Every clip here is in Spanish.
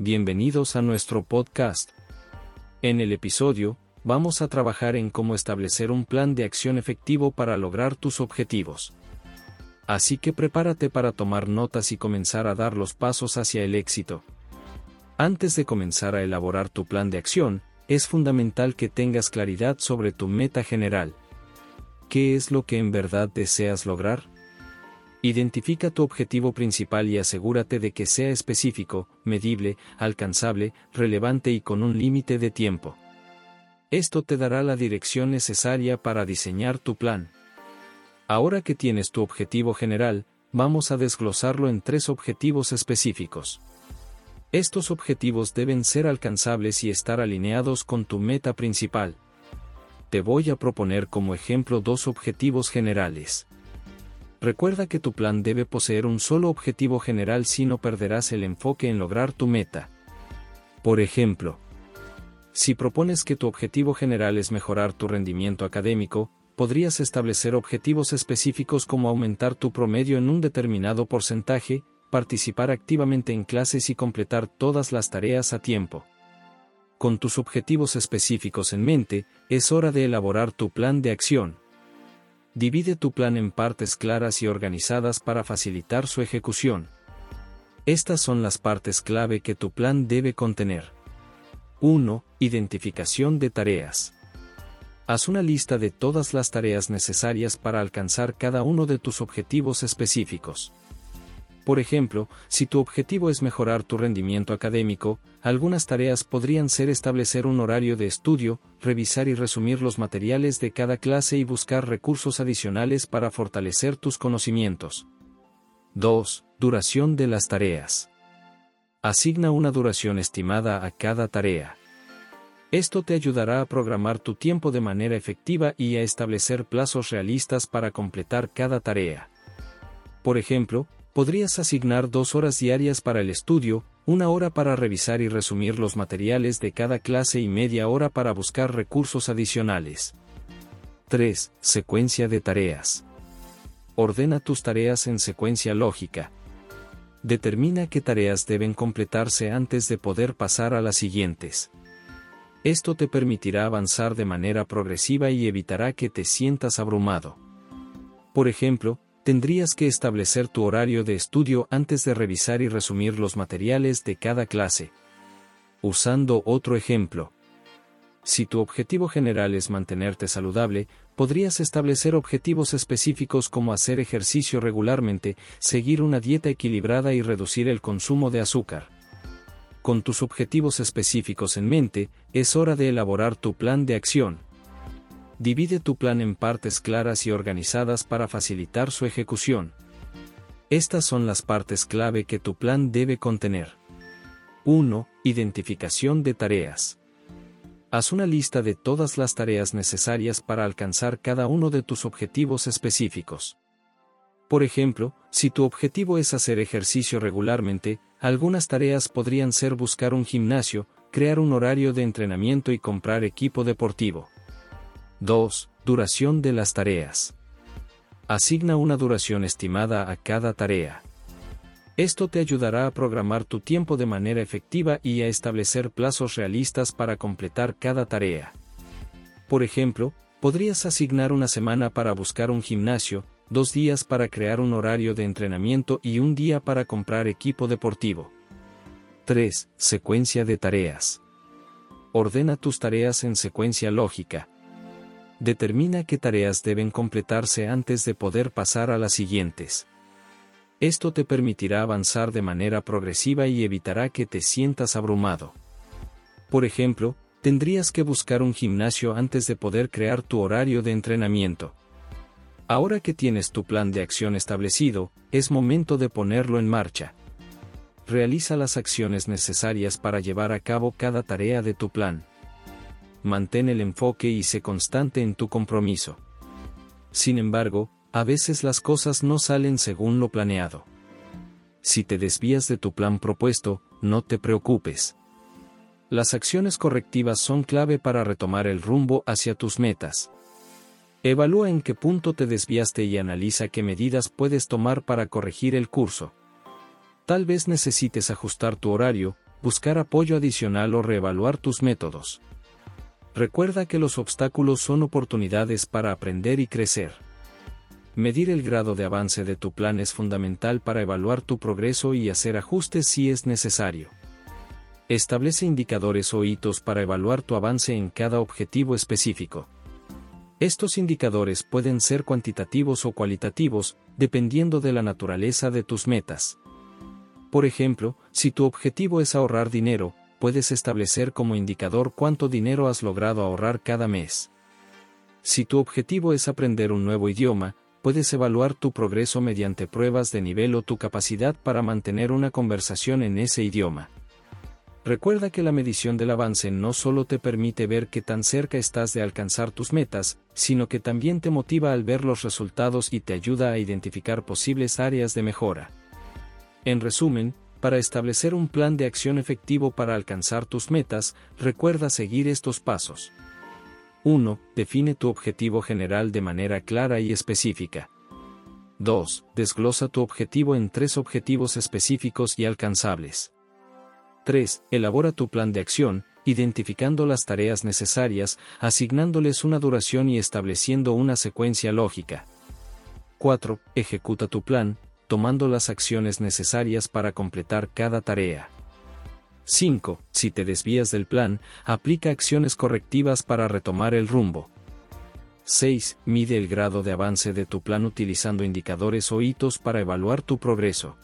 bienvenidos a nuestro podcast. En el episodio, vamos a trabajar en cómo establecer un plan de acción efectivo para lograr tus objetivos. Así que prepárate para tomar notas y comenzar a dar los pasos hacia el éxito. Antes de comenzar a elaborar tu plan de acción, es fundamental que tengas claridad sobre tu meta general. ¿Qué es lo que en verdad deseas lograr? Identifica tu objetivo principal y asegúrate de que sea específico, medible, alcanzable, relevante y con un límite de tiempo. Esto te dará la dirección necesaria para diseñar tu plan. Ahora que tienes tu objetivo general, vamos a desglosarlo en tres objetivos específicos. Estos objetivos deben ser alcanzables y estar alineados con tu meta principal. Te voy a proponer como ejemplo dos objetivos generales. Recuerda que tu plan debe poseer un solo objetivo general si no perderás el enfoque en lograr tu meta. Por ejemplo, si propones que tu objetivo general es mejorar tu rendimiento académico, podrías establecer objetivos específicos como aumentar tu promedio en un determinado porcentaje, participar activamente en clases y completar todas las tareas a tiempo. Con tus objetivos específicos en mente, es hora de elaborar tu plan de acción. Divide tu plan en partes claras y organizadas para facilitar su ejecución. Estas son las partes clave que tu plan debe contener. 1. Identificación de tareas. Haz una lista de todas las tareas necesarias para alcanzar cada uno de tus objetivos específicos. Por ejemplo, si tu objetivo es mejorar tu rendimiento académico, algunas tareas podrían ser establecer un horario de estudio, revisar y resumir los materiales de cada clase y buscar recursos adicionales para fortalecer tus conocimientos. 2. Duración de las tareas. Asigna una duración estimada a cada tarea. Esto te ayudará a programar tu tiempo de manera efectiva y a establecer plazos realistas para completar cada tarea. Por ejemplo, podrías asignar dos horas diarias para el estudio, una hora para revisar y resumir los materiales de cada clase y media hora para buscar recursos adicionales. 3. Secuencia de tareas. Ordena tus tareas en secuencia lógica. Determina qué tareas deben completarse antes de poder pasar a las siguientes. Esto te permitirá avanzar de manera progresiva y evitará que te sientas abrumado. Por ejemplo, tendrías que establecer tu horario de estudio antes de revisar y resumir los materiales de cada clase. Usando otro ejemplo. Si tu objetivo general es mantenerte saludable, podrías establecer objetivos específicos como hacer ejercicio regularmente, seguir una dieta equilibrada y reducir el consumo de azúcar. Con tus objetivos específicos en mente, es hora de elaborar tu plan de acción. Divide tu plan en partes claras y organizadas para facilitar su ejecución. Estas son las partes clave que tu plan debe contener. 1. Identificación de tareas. Haz una lista de todas las tareas necesarias para alcanzar cada uno de tus objetivos específicos. Por ejemplo, si tu objetivo es hacer ejercicio regularmente, algunas tareas podrían ser buscar un gimnasio, crear un horario de entrenamiento y comprar equipo deportivo. 2. Duración de las tareas. Asigna una duración estimada a cada tarea. Esto te ayudará a programar tu tiempo de manera efectiva y a establecer plazos realistas para completar cada tarea. Por ejemplo, podrías asignar una semana para buscar un gimnasio, dos días para crear un horario de entrenamiento y un día para comprar equipo deportivo. 3. Secuencia de tareas. Ordena tus tareas en secuencia lógica. Determina qué tareas deben completarse antes de poder pasar a las siguientes. Esto te permitirá avanzar de manera progresiva y evitará que te sientas abrumado. Por ejemplo, tendrías que buscar un gimnasio antes de poder crear tu horario de entrenamiento. Ahora que tienes tu plan de acción establecido, es momento de ponerlo en marcha. Realiza las acciones necesarias para llevar a cabo cada tarea de tu plan. Mantén el enfoque y sé constante en tu compromiso. Sin embargo, a veces las cosas no salen según lo planeado. Si te desvías de tu plan propuesto, no te preocupes. Las acciones correctivas son clave para retomar el rumbo hacia tus metas. Evalúa en qué punto te desviaste y analiza qué medidas puedes tomar para corregir el curso. Tal vez necesites ajustar tu horario, buscar apoyo adicional o reevaluar tus métodos. Recuerda que los obstáculos son oportunidades para aprender y crecer. Medir el grado de avance de tu plan es fundamental para evaluar tu progreso y hacer ajustes si es necesario. Establece indicadores o hitos para evaluar tu avance en cada objetivo específico. Estos indicadores pueden ser cuantitativos o cualitativos, dependiendo de la naturaleza de tus metas. Por ejemplo, si tu objetivo es ahorrar dinero, puedes establecer como indicador cuánto dinero has logrado ahorrar cada mes. Si tu objetivo es aprender un nuevo idioma, puedes evaluar tu progreso mediante pruebas de nivel o tu capacidad para mantener una conversación en ese idioma. Recuerda que la medición del avance no solo te permite ver qué tan cerca estás de alcanzar tus metas, sino que también te motiva al ver los resultados y te ayuda a identificar posibles áreas de mejora. En resumen, para establecer un plan de acción efectivo para alcanzar tus metas, recuerda seguir estos pasos. 1. Define tu objetivo general de manera clara y específica. 2. Desglosa tu objetivo en tres objetivos específicos y alcanzables. 3. Elabora tu plan de acción, identificando las tareas necesarias, asignándoles una duración y estableciendo una secuencia lógica. 4. Ejecuta tu plan, tomando las acciones necesarias para completar cada tarea. 5. Si te desvías del plan, aplica acciones correctivas para retomar el rumbo. 6. Mide el grado de avance de tu plan utilizando indicadores o hitos para evaluar tu progreso.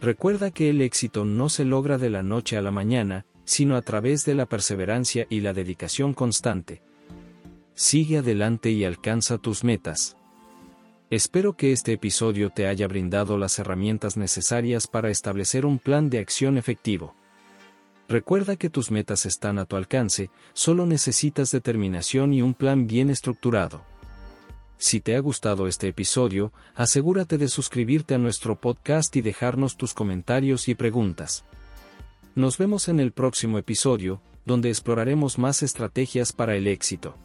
Recuerda que el éxito no se logra de la noche a la mañana, sino a través de la perseverancia y la dedicación constante. Sigue adelante y alcanza tus metas. Espero que este episodio te haya brindado las herramientas necesarias para establecer un plan de acción efectivo. Recuerda que tus metas están a tu alcance, solo necesitas determinación y un plan bien estructurado. Si te ha gustado este episodio, asegúrate de suscribirte a nuestro podcast y dejarnos tus comentarios y preguntas. Nos vemos en el próximo episodio, donde exploraremos más estrategias para el éxito.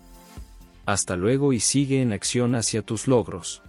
Hasta luego y sigue en acción hacia tus logros.